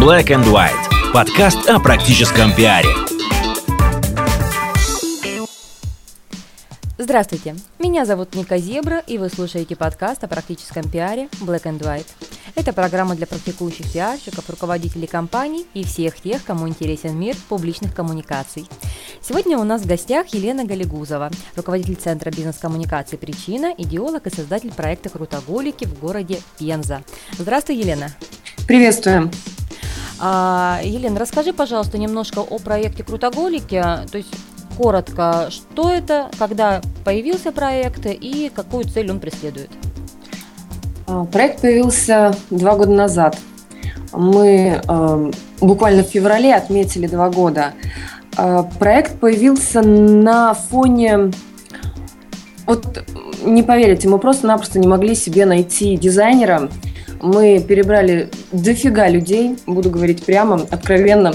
Black and White. Подкаст о практическом пиаре. Здравствуйте, меня зовут Ника Зебра, и вы слушаете подкаст о практическом пиаре Black and White. Это программа для практикующих пиарщиков, руководителей компаний и всех тех, кому интересен мир публичных коммуникаций. Сегодня у нас в гостях Елена Галигузова, руководитель Центра бизнес-коммуникации «Причина», идеолог и создатель проекта «Крутоголики» в городе Пенза. Здравствуй, Елена. Приветствуем. А, Елена, расскажи, пожалуйста, немножко о проекте «Крутоголики», то есть коротко, что это, когда появился проект и какую цель он преследует? А, проект появился два года назад. Мы э, буквально в феврале отметили два года. Э, проект появился на фоне... Вот не поверите, мы просто-напросто не могли себе найти дизайнера. Мы перебрали дофига людей, буду говорить прямо, откровенно.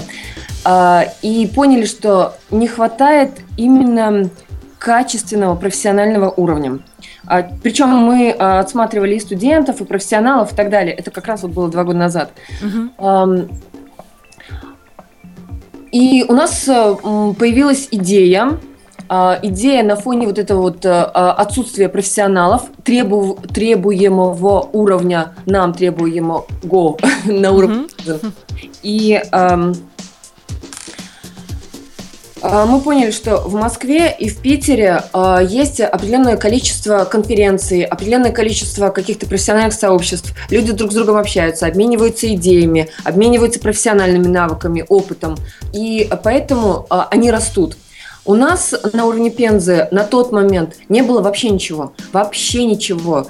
А, и поняли, что не хватает именно качественного профессионального уровня. А, Причем мы а, отсматривали и студентов, и профессионалов, и так далее. Это как раз вот было два года назад. Uh-huh. И у нас появилась идея, идея на фоне вот этого вот отсутствия профессионалов, требу, требуемого уровня, нам требуемого на уровне. И а, мы поняли, что в Москве и в Питере а, есть определенное количество конференций, определенное количество каких-то профессиональных сообществ. Люди друг с другом общаются, обмениваются идеями, обмениваются профессиональными навыками, опытом. И поэтому а, они растут. У нас на уровне Пензы на тот момент не было вообще ничего. Вообще ничего.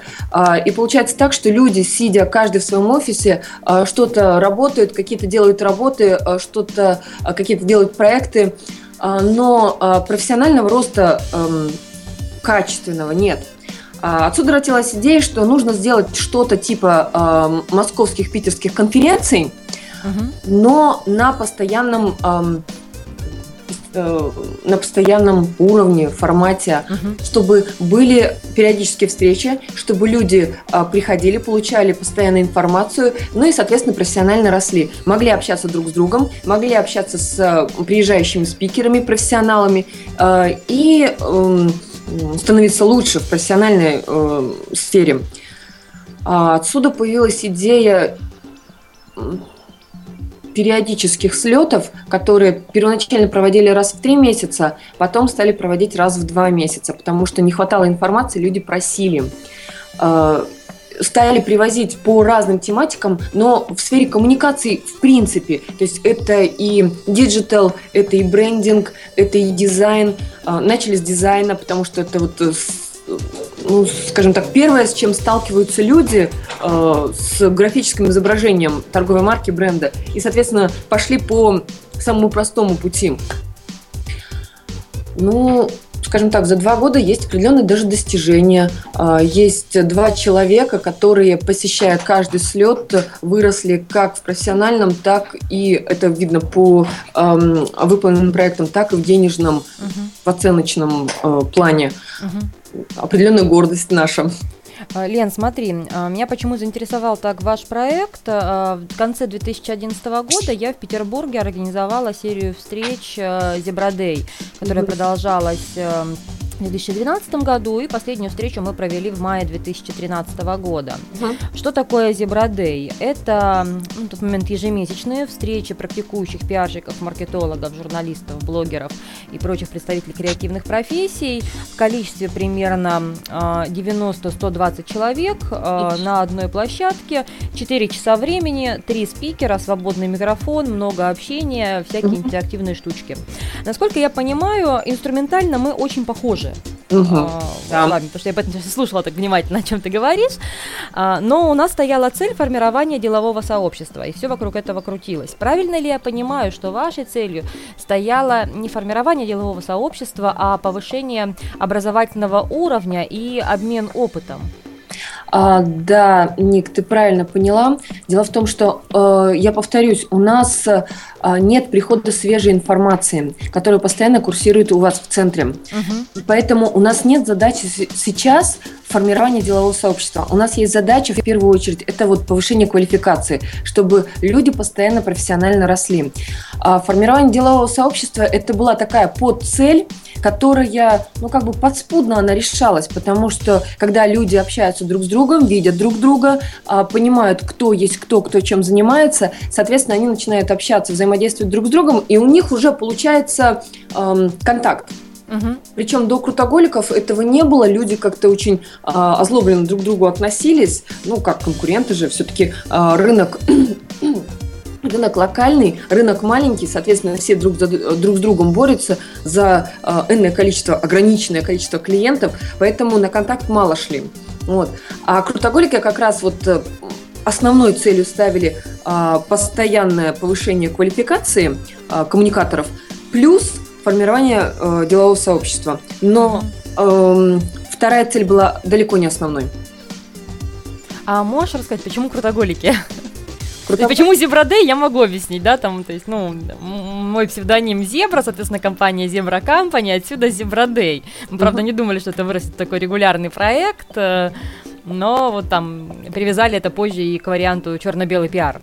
И получается так, что люди, сидя каждый в своем офисе, что-то работают, какие-то делают работы, что-то, какие-то делают проекты, а, но а, профессионального роста эм, качественного нет. А, отсюда родилась идея, что нужно сделать что-то типа московских, питерских конференций, но на постоянном Э, на постоянном уровне, формате, угу. чтобы были периодические встречи, чтобы люди а, приходили, получали постоянную информацию, ну и, соответственно, профессионально росли. Могли общаться друг с другом, могли общаться с а, приезжающими спикерами, профессионалами а, и а, становиться лучше в профессиональной а, сфере. Отсюда появилась идея периодических слетов, которые первоначально проводили раз в три месяца, потом стали проводить раз в два месяца, потому что не хватало информации, люди просили э, стали привозить по разным тематикам, но в сфере коммуникаций в принципе. То есть это и диджитал, это и брендинг, это и дизайн. Э, начали с дизайна, потому что это вот ну, скажем так, первое, с чем сталкиваются люди э, с графическим изображением торговой марки бренда. И, соответственно, пошли по самому простому пути. Ну, скажем так, за два года есть определенные даже достижения. Э, есть два человека, которые, посещая каждый слет, выросли как в профессиональном, так и, это видно по эм, выполненным проектам, так и в денежном, uh-huh. в оценочном э, плане. Uh-huh определенная гордость наша. А, Лен, смотри, а, меня почему заинтересовал так ваш проект. А, в конце 2011 года я в Петербурге организовала серию встреч Зебродей, которая продолжалась в 2012 году, и последнюю встречу мы провели в мае 2013 года. Uh-huh. Что такое Зебродей? Это ну, на тот момент ежемесячные встречи практикующих пиарщиков, маркетологов, журналистов, блогеров и прочих представителей креативных профессий в количестве примерно 90-120 человек на одной площадке, 4 часа времени, 3 спикера, свободный микрофон, много общения, всякие uh-huh. интерактивные штучки. Насколько я понимаю, инструментально мы очень похожи тоже. Угу, а, да. Ладно, потому что я об этом слушала так внимательно, о чем ты говоришь. А, но у нас стояла цель формирования делового сообщества, и все вокруг этого крутилось. Правильно ли я понимаю, что вашей целью стояло не формирование делового сообщества, а повышение образовательного уровня и обмен опытом? А, да, Ник, ты правильно поняла. Дело в том, что, э, я повторюсь, у нас э, нет прихода свежей информации, которая постоянно курсирует у вас в центре. Угу. Поэтому у нас нет задачи сейчас формирования делового сообщества. У нас есть задача, в первую очередь, это вот повышение квалификации, чтобы люди постоянно профессионально росли. А формирование делового сообщества – это была такая подцель, которая, ну, как бы подспудно она решалась, потому что, когда люди общаются друг с другом, видят друг друга, а, понимают, кто есть кто, кто чем занимается, соответственно, они начинают общаться, взаимодействовать друг с другом, и у них уже получается эм, контакт. Угу. Причем до крутоголиков этого не было, люди как-то очень э, озлобленно друг к другу относились, ну, как конкуренты же, все-таки э, рынок рынок локальный, рынок маленький, соответственно, все друг, за, друг с другом борются за э, энное количество, ограниченное количество клиентов, поэтому на контакт мало шли. Вот. А крутоголики как раз вот э, основной целью ставили э, постоянное повышение квалификации э, коммуникаторов плюс формирование э, делового сообщества. Но э, вторая цель была далеко не основной. А можешь рассказать, почему крутоголики? Круто. Почему Зебродей, я могу объяснить, да, там, то есть, ну, мой псевдоним Зебра, соответственно, компания Зебра Компания, отсюда Зебродей. Мы, правда, не думали, что это вырастет такой регулярный проект, э, но вот там привязали это позже и к варианту черно-белый пиар.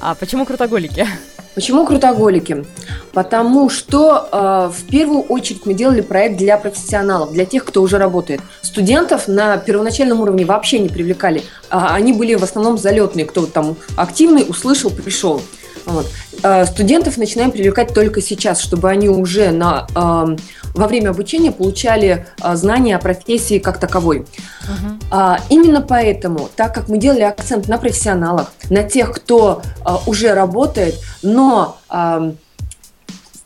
А почему крутоголики? Почему крутоголики? Потому что э, в первую очередь мы делали проект для профессионалов, для тех, кто уже работает. Студентов на первоначальном уровне вообще не привлекали. А они были в основном залетные, кто там активный, услышал, пришел. Вот. Э, студентов начинаем привлекать только сейчас, чтобы они уже на, э, во время обучения получали э, знания о профессии как таковой. Uh-huh. А, именно поэтому, так как мы делали акцент на профессионалах, на тех, кто уже работает, но в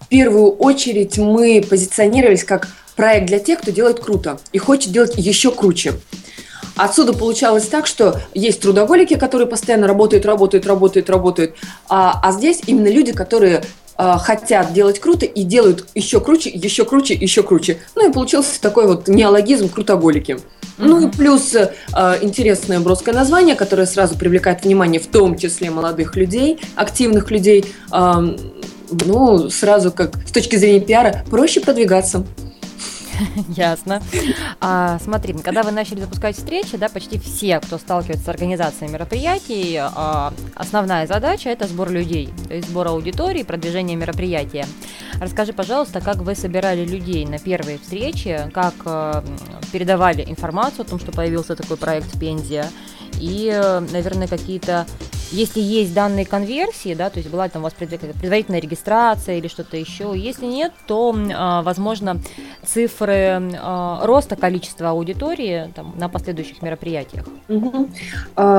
первую очередь мы позиционировались как проект для тех, кто делает круто и хочет делать еще круче. Отсюда получалось так, что есть трудоголики, которые постоянно работают, работают, работают, работают, а, а здесь именно люди, которые а, хотят делать круто и делают еще круче, еще круче, еще круче. Ну и получился такой вот неологизм крутоголики. Mm-hmm. Ну и плюс э, интересное броское название, которое сразу привлекает внимание, в том числе молодых людей, активных людей. Э, ну, сразу как с точки зрения пиара проще продвигаться. Ясно. А, смотри, когда вы начали запускать встречи, да, почти все, кто сталкивается с организацией мероприятий, а, основная задача это сбор людей, то есть сбор аудитории, продвижение мероприятия. Расскажи, пожалуйста, как вы собирали людей на первые встречи, как а, передавали информацию о том, что появился такой проект в Пензе, и, наверное, какие-то если есть данные конверсии, да, то есть была там у вас предварительная регистрация или что-то еще, если нет, то, а, возможно, цифры а, роста количества аудитории там, на последующих мероприятиях. Угу.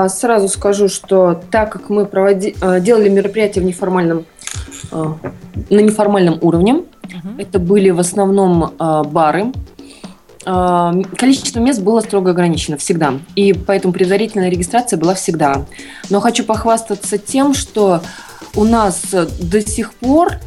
Сразу скажу, что так как мы проводи... делали мероприятия в неформальном, на неформальном уровне, угу. это были в основном бары, Количество мест было строго ограничено всегда, и поэтому предварительная регистрация была всегда. Но хочу похвастаться тем, что у нас до сих пор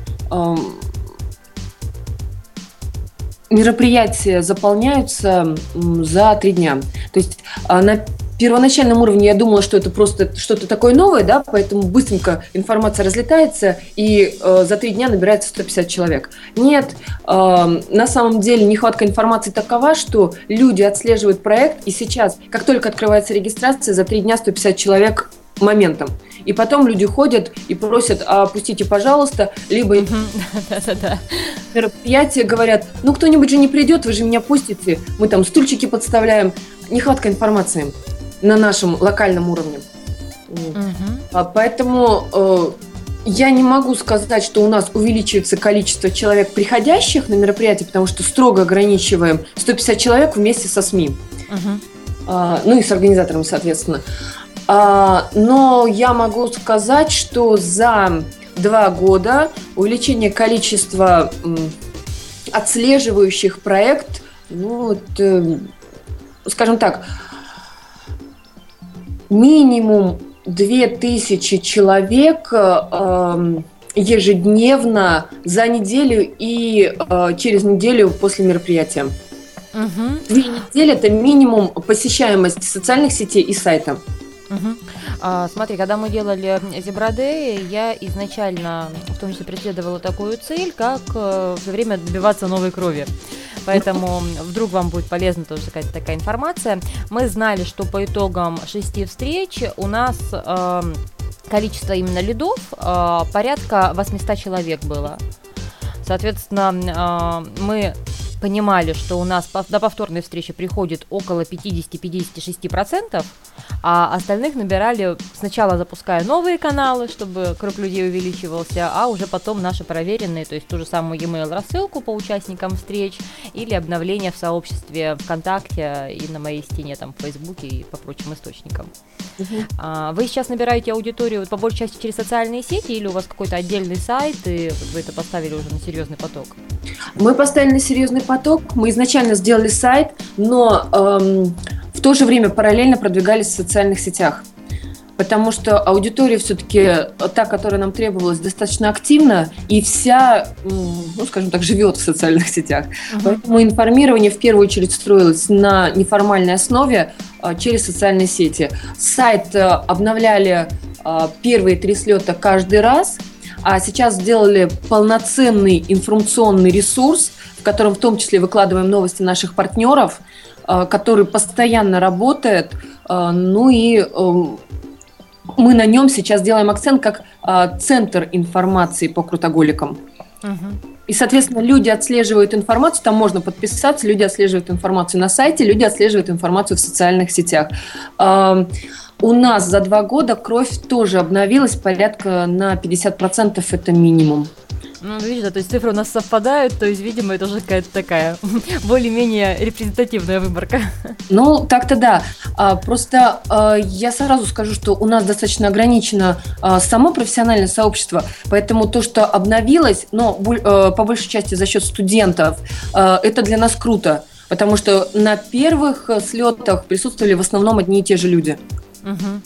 мероприятия заполняются за три дня. То есть а, на первоначальном уровне я думала, что это просто что-то такое новое, да, поэтому быстренько информация разлетается, и э, за три дня набирается 150 человек. Нет, э, на самом деле нехватка информации такова, что люди отслеживают проект, и сейчас, как только открывается регистрация, за три дня 150 человек моментом. И потом люди ходят и просят, а пустите, пожалуйста, либо мероприятия говорят, ну кто-нибудь же не придет, вы же меня пустите, мы там стульчики подставляем. Нехватка информации на нашем локальном уровне. Угу. Поэтому э, я не могу сказать, что у нас увеличивается количество человек, приходящих на мероприятие, потому что строго ограничиваем 150 человек вместе со СМИ. Угу. А, ну и с организаторами, соответственно. А, но я могу сказать, что за два года увеличение количества м, отслеживающих проект, ну, вот, э, скажем так, минимум 2000 человек э, ежедневно за неделю и э, через неделю после мероприятия. Угу. Две недели – это минимум посещаемость социальных сетей и сайта. Угу. А, смотри, когда мы делали Зебрадей, я изначально в том числе преследовала такую цель, как э, все время добиваться новой крови. Поэтому вдруг вам будет полезна тоже какая-то такая информация. Мы знали, что по итогам шести встреч у нас э, количество именно лидов э, порядка 800 человек было. Соответственно, э, мы понимали, что у нас до повторной встречи приходит около 50-56%, а остальных набирали сначала запуская новые каналы, чтобы круг людей увеличивался, а уже потом наши проверенные, то есть ту же самую e-mail рассылку по участникам встреч или обновление в сообществе ВКонтакте и на моей стене там в Фейсбуке и по прочим источникам. Uh-huh. Вы сейчас набираете аудиторию по большей части через социальные сети или у вас какой-то отдельный сайт и вы это поставили уже на серьезный поток? Мы поставили на серьезный поток. Мы изначально сделали сайт, но эм, в то же время параллельно продвигались в социальных сетях. Потому что аудитория все-таки та, которая нам требовалась, достаточно активна, и вся, ну, скажем так, живет в социальных сетях. Uh-huh. Поэтому информирование в первую очередь строилось на неформальной основе а, через социальные сети. Сайт а, обновляли первые три слета каждый раз, а сейчас сделали полноценный информационный ресурс, в котором в том числе выкладываем новости наших партнеров, э, который постоянно работает. Э, ну и э, мы на нем сейчас делаем акцент как центр информации по крутоголикам. И, соответственно, люди отслеживают информацию, там можно подписаться, люди отслеживают информацию на сайте, люди отслеживают информацию в социальных сетях. У нас за два года кровь тоже обновилась порядка на 50%, это минимум. Ну, видишь, да, то есть цифры у нас совпадают, то есть, видимо, это уже какая-то такая более-менее репрезентативная выборка. Ну, так-то да. А, просто а, я сразу скажу, что у нас достаточно ограничено а, само профессиональное сообщество, поэтому то, что обновилось, но а, по большей части за счет студентов, а, это для нас круто, потому что на первых слетах присутствовали в основном одни и те же люди. Угу.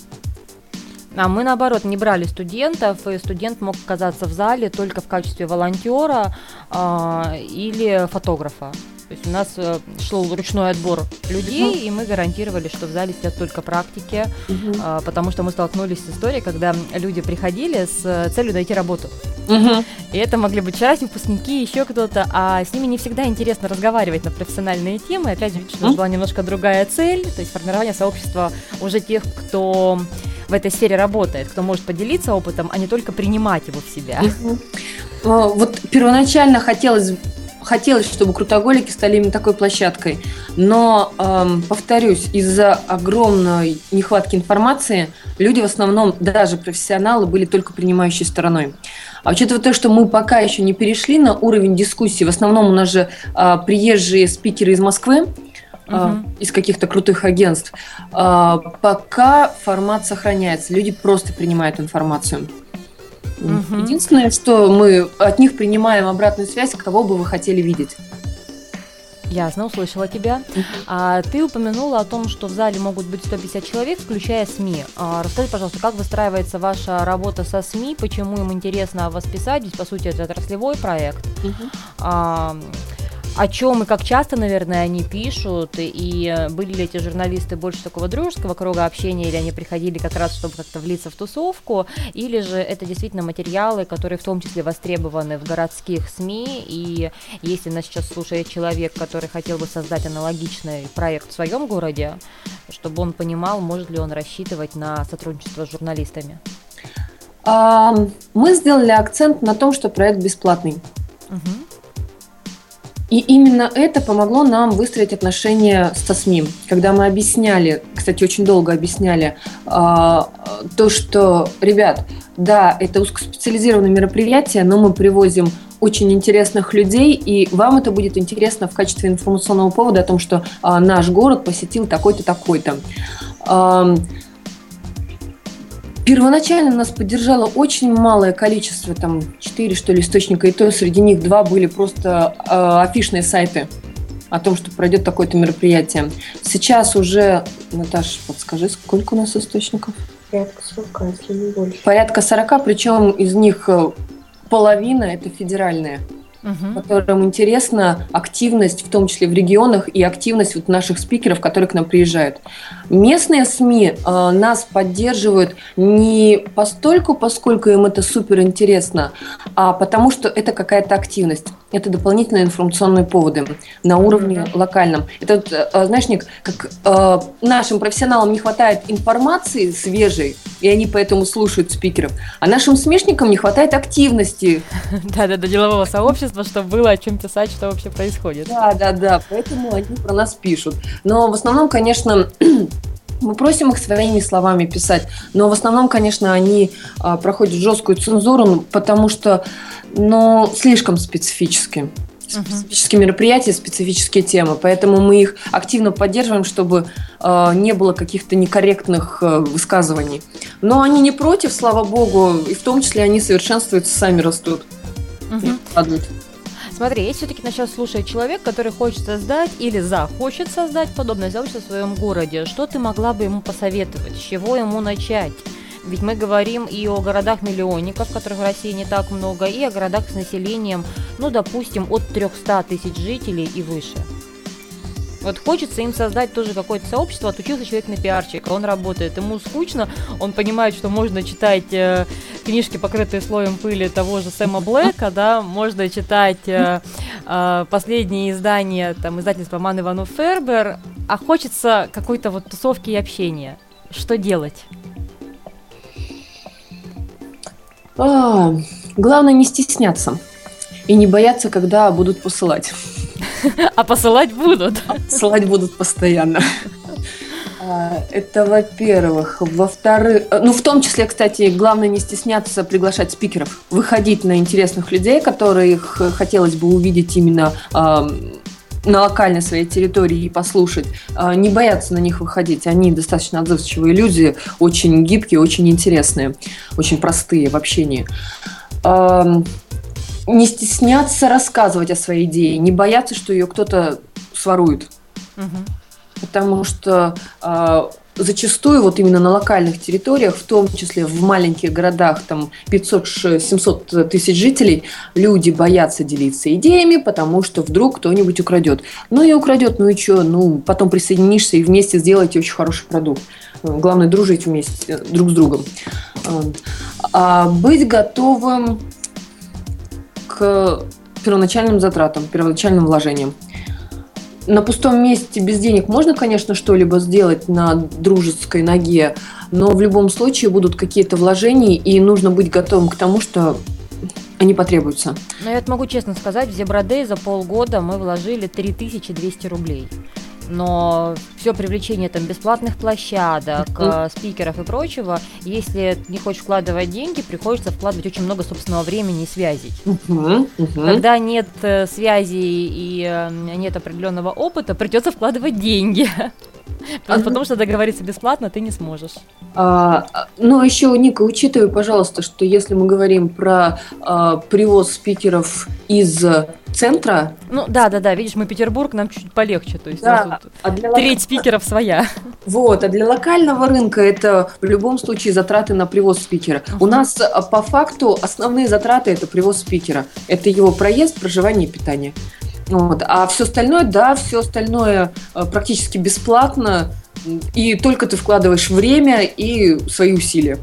А мы, наоборот, не брали студентов, и студент мог оказаться в зале только в качестве волонтера э, или фотографа. То есть у нас э, шел ручной отбор людей, и мы гарантировали, что в зале сидят только практики, э, потому что мы столкнулись с историей, когда люди приходили с э, целью найти работу. Uh-huh. И это могли быть вчерашние выпускники, еще кто-то, а с ними не всегда интересно разговаривать на профессиональные темы. Опять же, у нас была немножко другая цель, то есть формирование сообщества уже тех, кто в этой сфере работает, кто может поделиться опытом, а не только принимать его в себя. Uh-huh. Вот первоначально хотелось хотелось, чтобы крутоголики стали именно такой площадкой. Но, эм, повторюсь, из-за огромной нехватки информации люди в основном, даже профессионалы, были только принимающей стороной. А учитывая то, что мы пока еще не перешли на уровень дискуссии, в основном у нас же э, приезжие спикеры из Москвы, Uh-huh. из каких-то крутых агентств. А, пока формат сохраняется, люди просто принимают информацию. Угу. Единственное, что мы от них принимаем обратную связь, кого бы вы хотели видеть. Ясно, услышала тебя. А, ты упомянула о том, что в зале могут быть 150 человек, включая СМИ. А, расскажи, пожалуйста, как выстраивается ваша работа со СМИ, почему им интересно вас писать, ведь, по сути, это отраслевой проект. Угу. А, о чем и как часто, наверное, они пишут, и были ли эти журналисты больше такого дружеского круга общения, или они приходили как раз, чтобы как-то влиться в тусовку, или же это действительно материалы, которые в том числе востребованы в городских СМИ, и если нас сейчас слушает человек, который хотел бы создать аналогичный проект в своем городе, чтобы он понимал, может ли он рассчитывать на сотрудничество с журналистами? Мы сделали акцент на том, что проект бесплатный. Угу. И именно это помогло нам выстроить отношения со СМИ. Когда мы объясняли, кстати, очень долго объясняли, э, то, что, ребят, да, это узкоспециализированное мероприятие, но мы привозим очень интересных людей, и вам это будет интересно в качестве информационного повода о том, что э, наш город посетил такой-то, такой-то. Первоначально нас поддержало очень малое количество, там, четыре, что ли, источника, и то среди них два были просто э, афишные сайты о том, что пройдет такое-то мероприятие. Сейчас уже, Наташа, подскажи, сколько у нас источников? Порядка 40, если не больше. Порядка 40, причем из них э, половина – это федеральные. Угу. которым интересна активность, в том числе в регионах, и активность вот наших спикеров, которые к нам приезжают. Местные СМИ э, нас поддерживают не постольку, поскольку им это супер интересно, а потому что это какая-то активность. Это дополнительные информационные поводы на уровне локальном. Это, э, знаешь, Ник, как э, нашим профессионалам не хватает информации свежей, и они поэтому слушают спикеров, а нашим смешникам не хватает активности. Да-да-да, делового сообщества, чтобы было о чем писать, что вообще происходит. Да-да-да, поэтому они про нас пишут. Но в основном, конечно, мы просим их своими словами писать, но в основном, конечно, они а, проходят жесткую цензуру, потому что, ну, слишком специфически. Специфические мероприятия, специфические темы. Поэтому мы их активно поддерживаем, чтобы э, не было каких-то некорректных э, высказываний. Но они не против, слава богу, и в том числе они совершенствуются, сами растут. Угу. Смотри, если все-таки начал слушать человек, который хочет создать или захочет создать подобное сообщество в своем городе, что ты могла бы ему посоветовать? С чего ему начать? Ведь мы говорим и о городах-миллионников, которых в России не так много, и о городах с населением, ну, допустим, от 300 тысяч жителей и выше. Вот хочется им создать тоже какое-то сообщество. Отучился человек на пиарчика, он работает, ему скучно, он понимает, что можно читать э, книжки, покрытые слоем пыли того же Сэма Блэка, да, можно читать э, э, последние издания там, издательства Ман Иванов Фербер, а хочется какой-то вот тусовки и общения. Что делать? А, главное не стесняться и не бояться, когда будут посылать. А посылать будут? А посылать будут постоянно. А, это во-первых. Во-вторых, ну, в том числе, кстати, главное не стесняться приглашать спикеров, выходить на интересных людей, которых хотелось бы увидеть именно на локальной своей территории и послушать, не бояться на них выходить. Они достаточно отзывчивые люди, очень гибкие, очень интересные, очень простые в общении не стесняться рассказывать о своей идее, не бояться, что ее кто-то сворует. Угу. Потому что э, зачастую вот именно на локальных территориях, в том числе в маленьких городах, там 500-700 тысяч жителей, люди боятся делиться идеями, потому что вдруг кто-нибудь украдет. Ну и украдет, ну и что, ну потом присоединишься и вместе сделаете очень хороший продукт. Главное дружить вместе друг с другом. А быть готовым к первоначальным затратам, первоначальным вложениям. На пустом месте без денег можно, конечно, что-либо сделать на дружеской ноге, но в любом случае будут какие-то вложения, и нужно быть готовым к тому, что они потребуются. Но я могу честно сказать, в Зебродей за полгода мы вложили 3200 рублей но все привлечение там бесплатных площадок, mm-hmm. спикеров и прочего, если не хочешь вкладывать деньги, приходится вкладывать очень много собственного времени и связей. Mm-hmm. Mm-hmm. Когда нет э, связи и э, нет определенного опыта, придется вкладывать деньги. А, потому что договориться бесплатно ты не сможешь. А, ну, еще, Ника, учитывай, пожалуйста, что если мы говорим про а, привоз спикеров из центра. Ну да, да, да, видишь, мы Петербург, нам чуть полегче, то есть да, а для треть спикеров своя. Вот, а для локального рынка это в любом случае затраты на привоз спикера. Uh-huh. У нас а, по факту основные затраты это привоз спикера. Это его проезд, проживание и питание. Вот. А все остальное, да, все остальное а, практически бесплатно, и только ты вкладываешь время и свои усилия.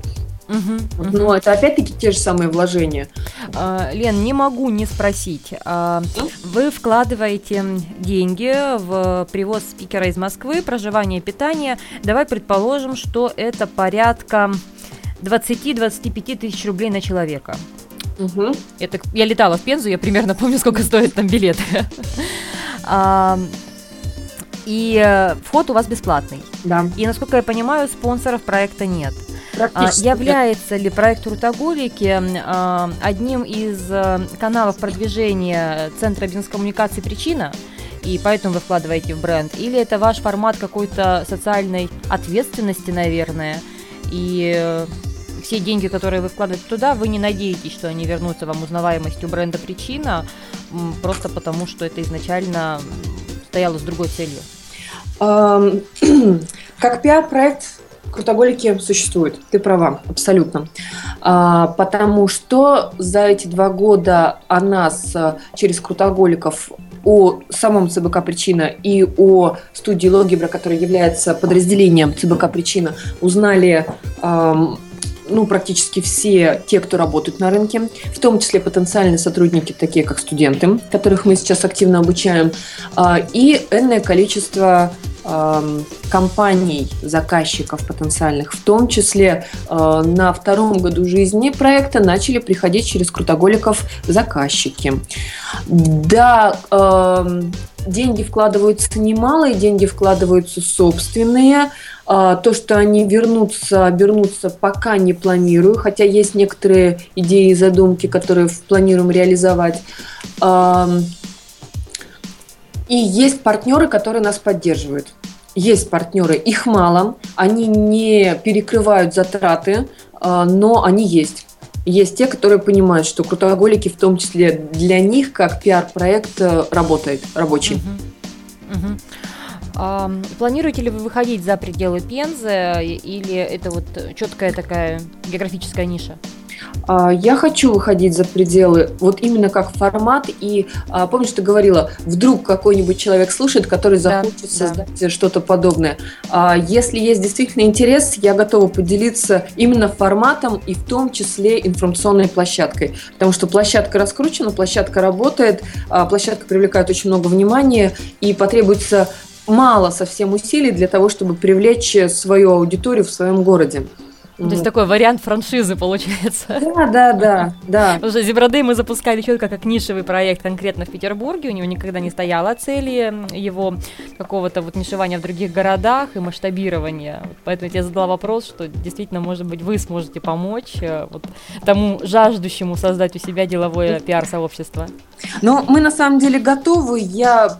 Угу, угу. Но это опять-таки те же самые вложения. А, Лен, не могу не спросить. А, вы вкладываете деньги в привоз спикера из Москвы, проживание, питание. Давай предположим, что это порядка 20-25 тысяч рублей на человека. Угу. Это, я летала в Пензу, я примерно помню, сколько стоят там билеты. А, и э, вход у вас бесплатный. Да. И, насколько я понимаю, спонсоров проекта нет. А, является ли проект Рутоголики а, одним из а, каналов продвижения Центра бизнес-коммуникации «Причина»? и поэтому вы вкладываете в бренд? Или это ваш формат какой-то социальной ответственности, наверное, и э, все деньги, которые вы вкладываете туда, вы не надеетесь, что они вернутся вам узнаваемостью бренда «Причина», просто потому что это изначально стояло с другой целью? Как пиар-проект Крутоголики существуют, ты права, абсолютно. А, потому что за эти два года о нас а, через Крутоголиков о самом ЦБК «Причина» и о студии «Логибра», которая является подразделением ЦБК «Причина», узнали ну, практически все те, кто работают на рынке, в том числе потенциальные сотрудники, такие как студенты, которых мы сейчас активно обучаем, а, и энное количество компаний, заказчиков потенциальных, в том числе а, на втором году жизни проекта начали приходить через крутоголиков заказчики. Да, деньги вкладываются немалые, деньги вкладываются собственные. А, то, что они вернутся, обернутся, пока не планирую, хотя есть некоторые идеи и задумки, которые планируем реализовать. И есть партнеры, которые нас поддерживают. Есть партнеры, их мало, они не перекрывают затраты, а, но они есть. Есть те, которые понимают, что крутоголики, в том числе для них, как пиар-проект, э, работает, рабочий. Uh-huh. Uh-huh. А, планируете ли вы выходить за пределы Пензы или это вот четкая такая географическая ниша? А, я хочу выходить за пределы, вот именно как формат. И а, помнишь, ты говорила, вдруг какой-нибудь человек слушает, который захочет да, создать да. что-то подобное. А, если есть действительно интерес, я готова поделиться именно форматом и в том числе информационной площадкой. Потому что площадка раскручена, площадка работает, площадка привлекает очень много внимания и потребуется мало совсем усилий для того, чтобы привлечь свою аудиторию в своем городе. То есть такой вариант франшизы получается. Да, да, да, да. Потому что Зебродей мы запускали четко как нишевый проект конкретно в Петербурге. У него никогда не стояла цели его какого-то вот нишевания в других городах и масштабирования. Вот поэтому я тебе задала вопрос, что действительно, может быть, вы сможете помочь э, вот тому жаждущему создать у себя деловое пиар-сообщество. Ну, мы на самом деле готовы. Я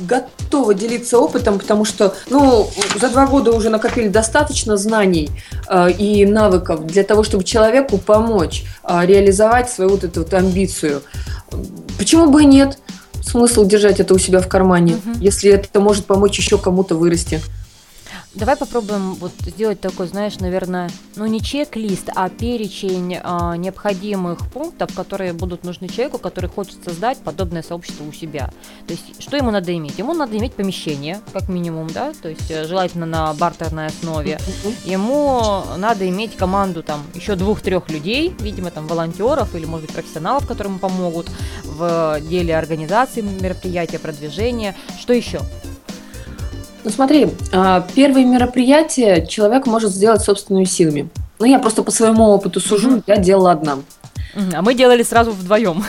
готова делиться опытом, потому что, ну, за два года уже накопили достаточно знаний э, и навыков для того, чтобы человеку помочь э, реализовать свою вот эту вот амбицию. Почему бы и нет? Смысл держать это у себя в кармане, угу. если это может помочь еще кому-то вырасти. Давай попробуем вот сделать такой, знаешь, наверное, ну не чек-лист, а перечень а, необходимых пунктов, которые будут нужны человеку, который хочет создать подобное сообщество у себя. То есть, что ему надо иметь? Ему надо иметь помещение, как минимум, да, то есть э, желательно на бартерной основе. Ему надо иметь команду там еще двух-трех людей, видимо, там волонтеров или, может быть, профессионалов, которые ему помогут в деле организации мероприятия, продвижения. Что еще? Ну смотри, а, первые мероприятия человек может сделать собственными силами. Ну, я просто по своему опыту сужу, я делала одна. А мы делали сразу вдвоем.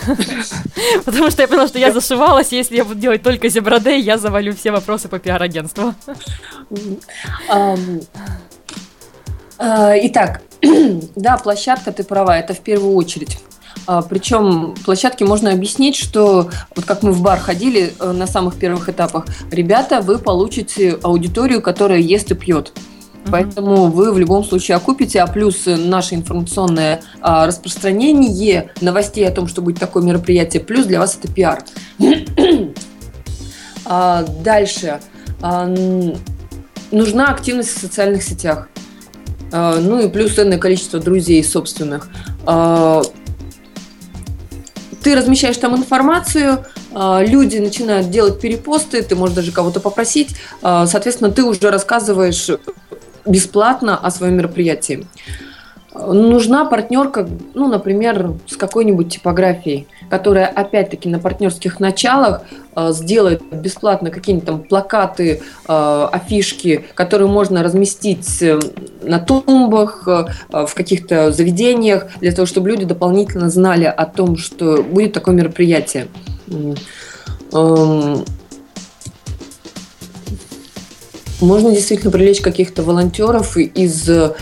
Потому что я поняла, что я зашивалась, если я буду делать только Зебродей, я завалю все вопросы по пиар-агентству. А, итак, да, площадка, ты права, это в первую очередь. А, Причем площадки можно объяснить, что вот как мы в бар ходили э, на самых первых этапах, ребята, вы получите аудиторию, которая ест и пьет. Поэтому вы в любом случае окупите, а плюс наше информационное а, распространение новостей о том, что будет такое мероприятие, плюс для вас это пиар. а, дальше. А, нужна активность в социальных сетях. А, ну и плюс ценное количество друзей собственных. А, ты размещаешь там информацию, а, люди начинают делать перепосты, ты можешь даже кого-то попросить, а, соответственно, ты уже рассказываешь бесплатно о своем мероприятии. Нужна партнерка, ну, например, с какой-нибудь типографией, которая, опять-таки, на партнерских началах э, сделает бесплатно какие-нибудь там плакаты, э, афишки, которые можно разместить э, на тумбах, э, в каких-то заведениях, для того, чтобы люди дополнительно знали о том, что будет такое мероприятие. Можно действительно привлечь каких-то волонтеров из э,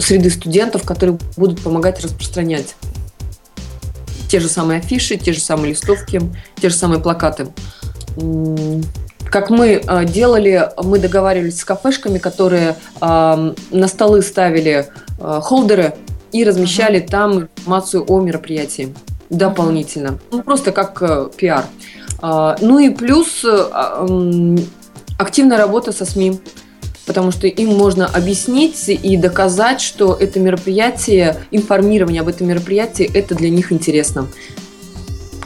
среды студентов, которые будут помогать распространять те же самые афиши, те же самые листовки, те же самые плакаты. Как мы э, делали, мы договаривались с кафешками, которые э, на столы ставили э, холдеры и размещали uh-huh. там информацию о мероприятии дополнительно. Ну, просто как э, пиар. Э, ну и плюс э, активная работа со СМИ. потому что им можно объяснить и доказать, что это мероприятие, информирование об этом мероприятии, это для них интересно.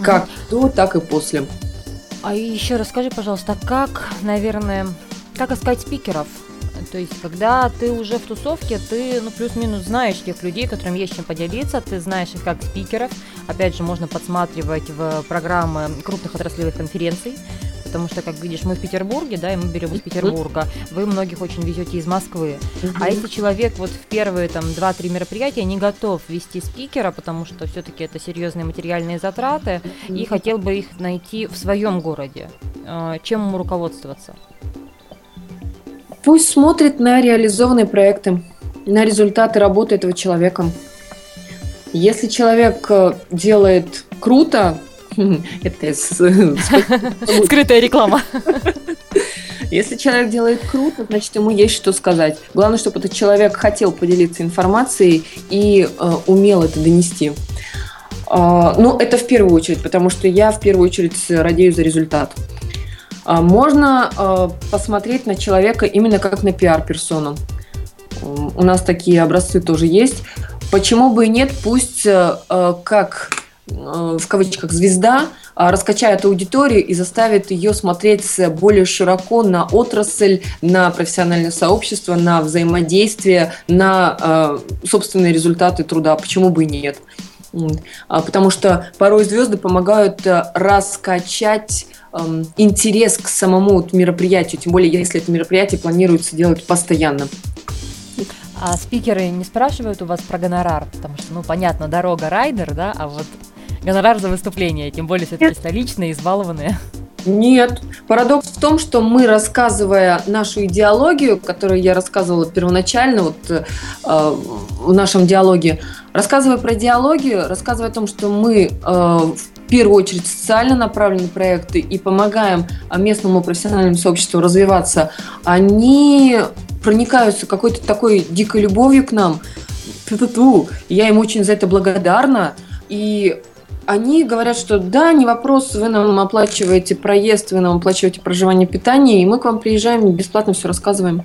Как до, так и после. А еще расскажи, пожалуйста, как, наверное, как искать спикеров? То есть, когда ты уже в тусовке, ты, ну, плюс-минус знаешь тех людей, которым есть чем поделиться, ты знаешь их как спикеров. Опять же, можно подсматривать в программы крупных отраслевых конференций, потому что, как видишь, мы в Петербурге, да, и мы берем из Петербурга. Вы многих очень везете из Москвы. А если человек вот в первые там 2-3 мероприятия не готов вести спикера, потому что все-таки это серьезные материальные затраты, и хотел бы их найти в своем городе, э, чем ему руководствоваться? Пусть смотрит на реализованные проекты, на результаты работы этого человека. Если человек э, делает круто, это скрытая реклама. Если человек делает круто, значит ему есть что сказать. Главное, чтобы этот человек хотел поделиться информацией и э, умел это донести. Э, ну, это в первую очередь, потому что я в первую очередь радею за результат. А, можно а, посмотреть на человека именно как на пиар-персону. У нас такие образцы тоже есть. Почему бы и нет, пусть э, э, как э, в кавычках звезда раскачает аудиторию и заставит ее смотреть более широко на отрасль, на профессиональное сообщество, на взаимодействие, на собственные результаты труда. Почему бы и нет? А, потому что порой звезды помогают раскачать эм, интерес к самому мероприятию, тем более если это мероприятие планируется делать постоянно. А спикеры не спрашивают у вас про гонорар, потому что, ну, понятно, дорога райдер, да, а вот гонорар за выступление, тем более все-таки столичные, избалованные. Нет. Парадокс в том, что мы, рассказывая нашу идеологию, которую я рассказывала первоначально вот, э, в нашем диалоге, рассказывая про идеологию, рассказывая о том, что мы э, в первую очередь социально направленные проекты и помогаем местному профессиональному сообществу развиваться, они проникаются какой-то такой дикой любовью к нам. Я им очень за это благодарна. И они говорят, что да, не вопрос, вы нам оплачиваете проезд, вы нам оплачиваете проживание, питание, и мы к вам приезжаем, бесплатно все рассказываем.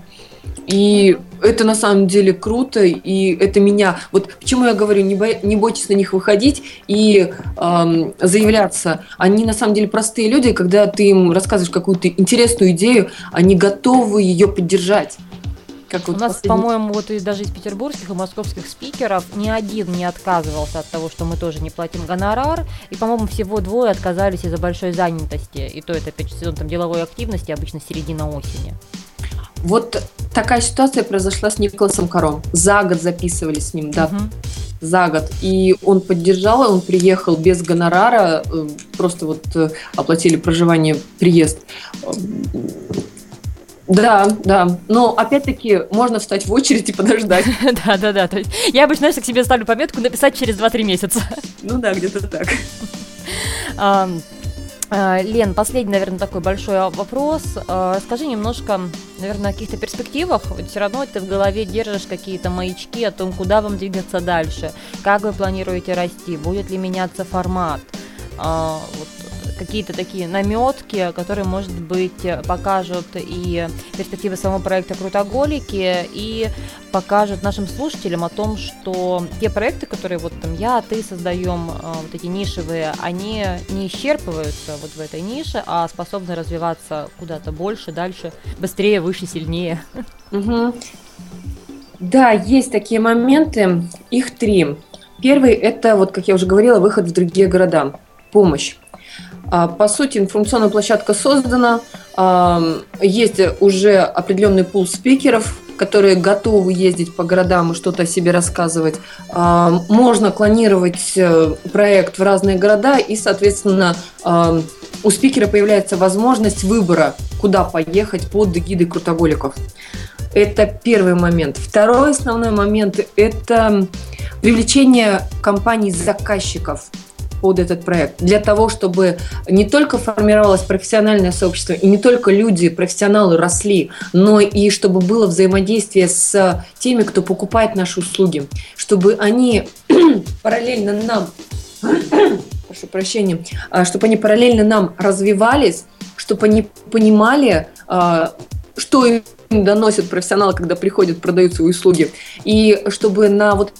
И это на самом деле круто, и это меня... Вот почему я говорю, не, бо... не бойтесь на них выходить и эм, заявляться. Они на самом деле простые люди, когда ты им рассказываешь какую-то интересную идею, они готовы ее поддержать. Как У вот нас, последний... по-моему, вот и даже из петербургских и московских спикеров ни один не отказывался от того, что мы тоже не платим гонорар. И, по-моему, всего двое отказались из-за большой занятости. И то это, опять сезон там, деловой активности, обычно середина осени. Вот такая ситуация произошла с Николасом Каром. За год записывали с ним, да. Угу. За год. И он поддержал, он приехал без гонорара, э, просто вот э, оплатили проживание, приезд. Да, да. Но опять-таки можно встать в очередь и подождать. Да, да, да. Я обычно, знаешь, к себе ставлю пометку написать через 2-3 месяца. Ну да, где-то так. А, Лен, последний, наверное, такой большой вопрос. А, расскажи немножко, наверное, о каких-то перспективах. Ведь все равно ты в голове держишь какие-то маячки о том, куда вам двигаться дальше, как вы планируете расти, будет ли меняться формат. А, вот какие-то такие наметки, которые, может быть, покажут и перспективы самого проекта «Крутоголики», и покажут нашим слушателям о том, что те проекты, которые вот там я, ты создаем, э, вот эти нишевые, они не исчерпываются вот в этой нише, а способны развиваться куда-то больше, дальше, быстрее, выше, сильнее. Угу. Да, есть такие моменты, их три. Первый – это, вот как я уже говорила, выход в другие города, помощь. А, по сути, информационная площадка создана, есть уже определенный пул спикеров, которые готовы ездить по городам и что-то о себе рассказывать. Можно клонировать э, проект в разные города, и, соответственно, у спикера появляется возможность выбора, куда поехать под гиды крутоголиков. Это первый момент. Второй основной момент – это привлечение компаний-заказчиков под этот проект. Для того, чтобы не только формировалось профессиональное сообщество, и не только люди, профессионалы росли, но и чтобы было взаимодействие с теми, кто покупает наши услуги, чтобы они параллельно нам прошу прощения, а, чтобы они параллельно нам развивались, чтобы они понимали, а, что им доносят профессионалы, когда приходят, продают свои услуги. И чтобы на вот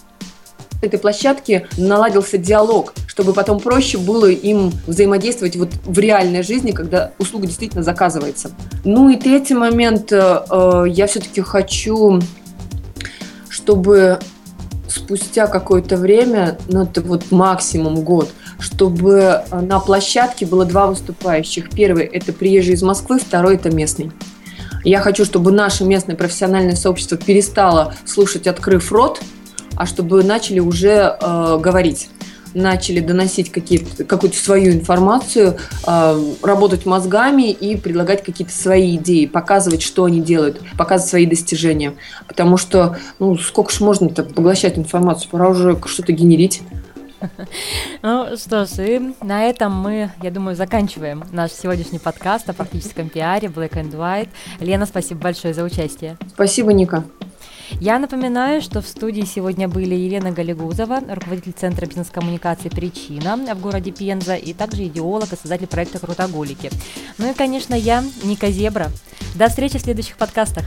этой площадке наладился диалог, чтобы потом проще было им взаимодействовать вот в реальной жизни, когда услуга действительно заказывается. Ну и третий момент, э, э я все-таки хочу, чтобы спустя какое-то время, ну это вот максимум год, чтобы на площадке было два выступающих. Первый – это приезжий из Москвы, второй – это местный. Я хочу, чтобы наше местное профессиональное сообщество перестало слушать, открыв рот, а чтобы начали уже э, говорить начали доносить какую-то свою информацию, э, работать мозгами и предлагать какие-то свои идеи, показывать, что они делают, показывать свои достижения. Потому что, ну, сколько ж можно-то поглощать информацию, пора уже что-то генерить. Ну что ж, и на этом мы, я думаю, заканчиваем наш сегодняшний подкаст о практическом пиаре Black and White. Лена, спасибо большое за участие. Спасибо, Ника. Я напоминаю, что в студии сегодня были Елена Галигузова, руководитель Центра бизнес-коммуникации «Причина» в городе Пенза, и также идеолог и создатель проекта «Крутоголики». Ну и, конечно, я, Ника Зебра. До встречи в следующих подкастах.